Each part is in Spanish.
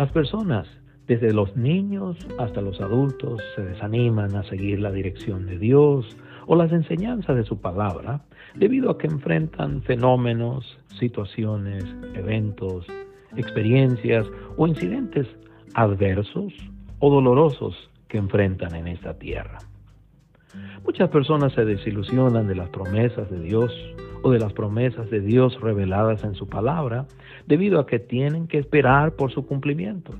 Las personas, desde los niños hasta los adultos, se desaniman a seguir la dirección de Dios o las enseñanzas de su palabra debido a que enfrentan fenómenos, situaciones, eventos, experiencias o incidentes adversos o dolorosos que enfrentan en esta tierra. Muchas personas se desilusionan de las promesas de Dios o de las promesas de Dios reveladas en su palabra debido a que tienen que esperar por su cumplimiento.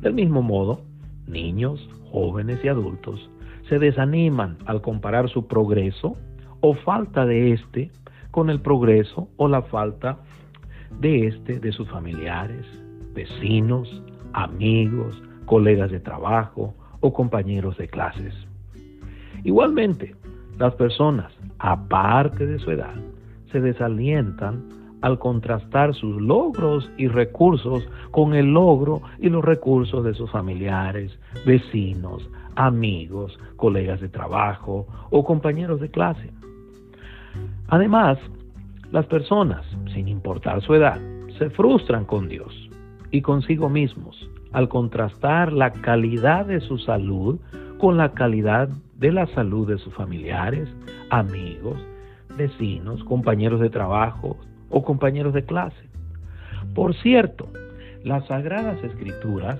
Del mismo modo, niños, jóvenes y adultos se desaniman al comparar su progreso o falta de éste con el progreso o la falta de éste de sus familiares, vecinos, amigos, colegas de trabajo o compañeros de clases. Igualmente, las personas, aparte de su edad, se desalientan al contrastar sus logros y recursos con el logro y los recursos de sus familiares, vecinos, amigos, colegas de trabajo o compañeros de clase. Además, las personas, sin importar su edad, se frustran con Dios y consigo mismos al contrastar la calidad de su salud con la calidad de la salud de sus familiares, amigos, vecinos, compañeros de trabajo o compañeros de clase. Por cierto, las sagradas escrituras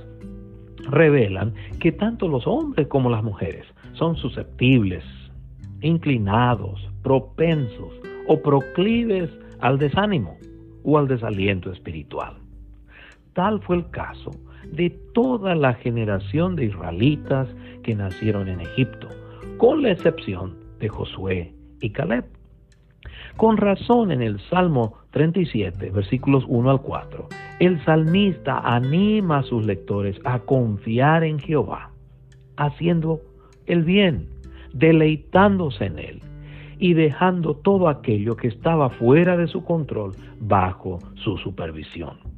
revelan que tanto los hombres como las mujeres son susceptibles, inclinados, propensos o proclives al desánimo o al desaliento espiritual. Tal fue el caso de toda la generación de israelitas que nacieron en Egipto, con la excepción de Josué y Caleb. Con razón en el Salmo 37, versículos 1 al 4, el salmista anima a sus lectores a confiar en Jehová, haciendo el bien, deleitándose en él y dejando todo aquello que estaba fuera de su control bajo su supervisión.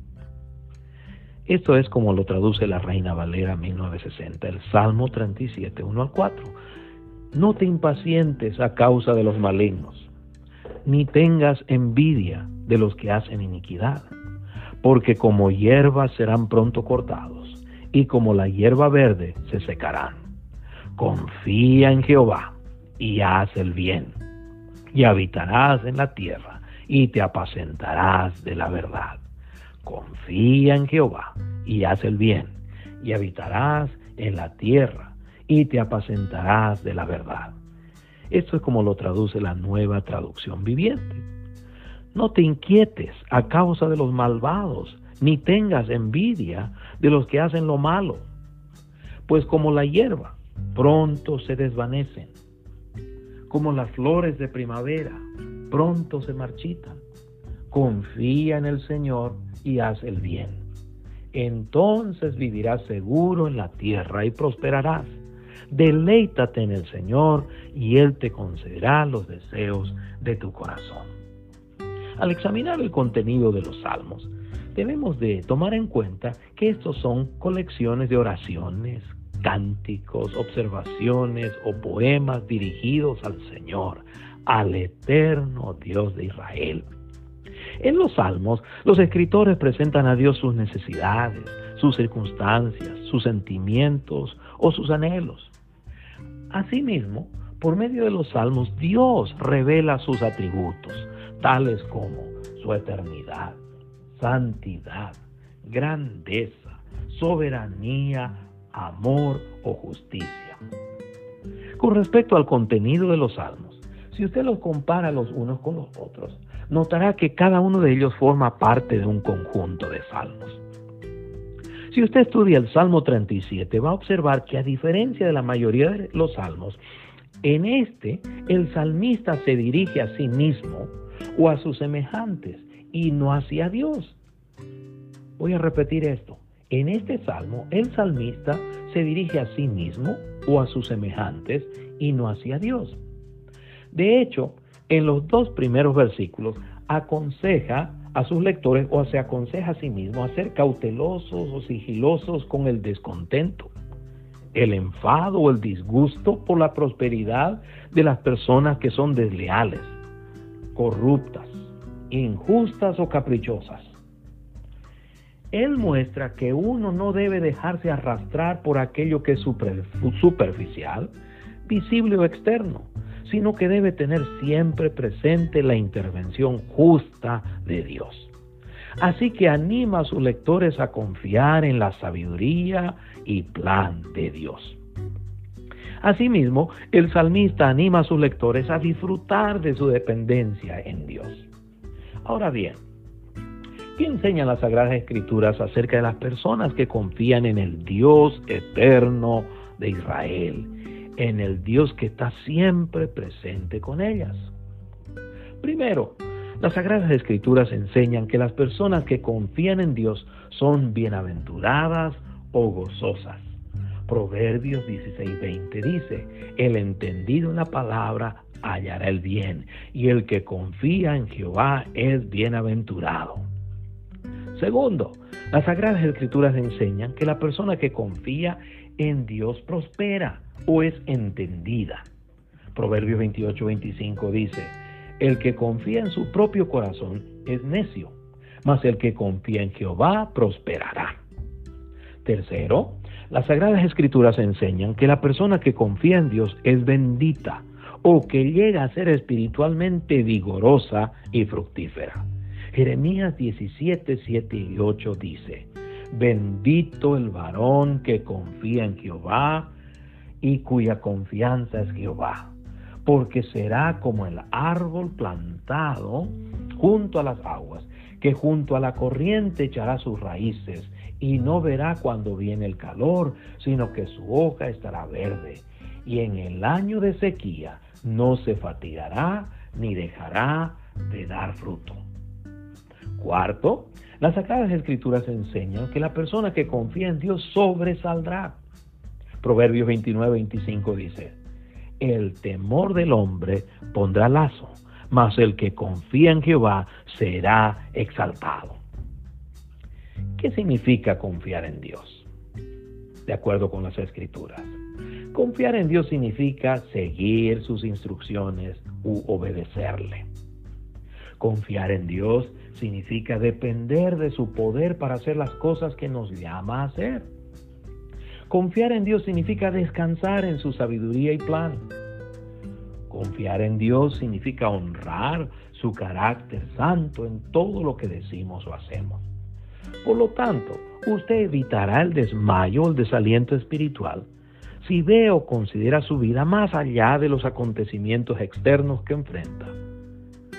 Esto es como lo traduce la Reina Valera 1960, el Salmo 37, 1 al 4 no te impacientes a causa de los malignos, ni tengas envidia de los que hacen iniquidad, porque como hierba serán pronto cortados, y como la hierba verde se secarán. Confía en Jehová y haz el bien, y habitarás en la tierra, y te apacentarás de la verdad. Confía en Jehová y haz el bien, y habitarás en la tierra y te apacentarás de la verdad. Esto es como lo traduce la nueva traducción viviente. No te inquietes a causa de los malvados, ni tengas envidia de los que hacen lo malo, pues como la hierba, pronto se desvanecen, como las flores de primavera, pronto se marchitan. Confía en el Señor y haz el bien. Entonces vivirás seguro en la tierra y prosperarás Deleítate en el Señor y Él te concederá los deseos de tu corazón. Al examinar el contenido de los salmos, debemos de tomar en cuenta que estos son colecciones de oraciones, cánticos, observaciones o poemas dirigidos al Señor, al eterno Dios de Israel. En los salmos, los escritores presentan a Dios sus necesidades, sus circunstancias, sus sentimientos o sus anhelos. Asimismo, por medio de los salmos, Dios revela sus atributos, tales como su eternidad, santidad, grandeza, soberanía, amor o justicia. Con respecto al contenido de los salmos, si usted los compara los unos con los otros, notará que cada uno de ellos forma parte de un conjunto de salmos. Si usted estudia el Salmo 37, va a observar que a diferencia de la mayoría de los salmos, en este el salmista se dirige a sí mismo o a sus semejantes y no hacia Dios. Voy a repetir esto. En este salmo, el salmista se dirige a sí mismo o a sus semejantes y no hacia Dios. De hecho, en los dos primeros versículos aconseja a sus lectores o se aconseja a sí mismo a ser cautelosos o sigilosos con el descontento, el enfado o el disgusto por la prosperidad de las personas que son desleales, corruptas, injustas o caprichosas. Él muestra que uno no debe dejarse arrastrar por aquello que es superficial, visible o externo, sino que debe tener siempre presente la intervención justa de Dios. Así que anima a sus lectores a confiar en la sabiduría y plan de Dios. Asimismo, el salmista anima a sus lectores a disfrutar de su dependencia en Dios. Ahora bien, ¿qué enseñan las Sagradas Escrituras acerca de las personas que confían en el Dios eterno de Israel, en el Dios que está siempre presente con ellas? Primero, las Sagradas Escrituras enseñan que las personas que confían en Dios son bienaventuradas o gozosas. Proverbios 16:20 dice, el entendido en la palabra hallará el bien, y el que confía en Jehová es bienaventurado. Segundo, las Sagradas Escrituras enseñan que la persona que confía en Dios prospera o es entendida. Proverbios 28:25 dice, el que confía en su propio corazón es necio, mas el que confía en Jehová prosperará. Tercero, las Sagradas Escrituras enseñan que la persona que confía en Dios es bendita o que llega a ser espiritualmente vigorosa y fructífera. Jeremías 17, 7 y 8 dice, Bendito el varón que confía en Jehová y cuya confianza es Jehová, porque será como el árbol plantado junto a las aguas, que junto a la corriente echará sus raíces y no verá cuando viene el calor, sino que su hoja estará verde. Y en el año de sequía no se fatigará ni dejará de dar fruto. Cuarto, las Sagradas Escrituras enseñan que la persona que confía en Dios sobresaldrá. Proverbios 29, 25 dice, el temor del hombre pondrá lazo, mas el que confía en Jehová será exaltado. ¿Qué significa confiar en Dios? De acuerdo con las escrituras. Confiar en Dios significa seguir sus instrucciones u obedecerle. Confiar en Dios significa depender de su poder para hacer las cosas que nos llama a hacer. Confiar en Dios significa descansar en su sabiduría y plan. Confiar en Dios significa honrar su carácter santo en todo lo que decimos o hacemos. Por lo tanto, usted evitará el desmayo o el desaliento espiritual si ve o considera su vida más allá de los acontecimientos externos que enfrenta,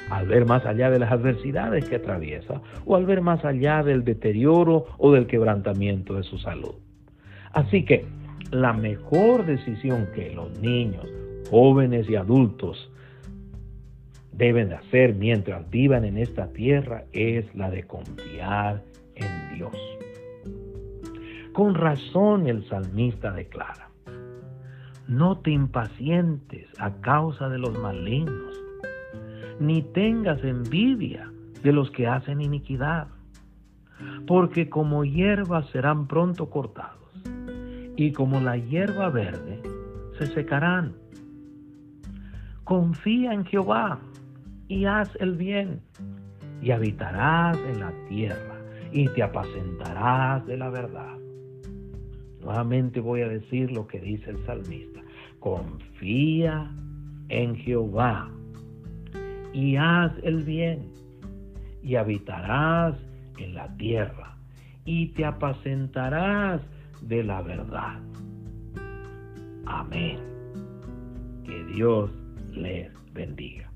al ver más allá de las adversidades que atraviesa o al ver más allá del deterioro o del quebrantamiento de su salud. Así que la mejor decisión que los niños, jóvenes y adultos deben de hacer mientras vivan en esta tierra es la de confiar en Dios. Con razón el salmista declara, no te impacientes a causa de los malignos, ni tengas envidia de los que hacen iniquidad, porque como hierbas serán pronto cortados, y como la hierba verde se secarán. Confía en Jehová y haz el bien, y habitarás en la tierra y te apacentarás de la verdad. Nuevamente voy a decir lo que dice el salmista. Confía en Jehová y haz el bien y habitarás en la tierra y te apacentarás de la verdad. Amén. Que Dios les bendiga.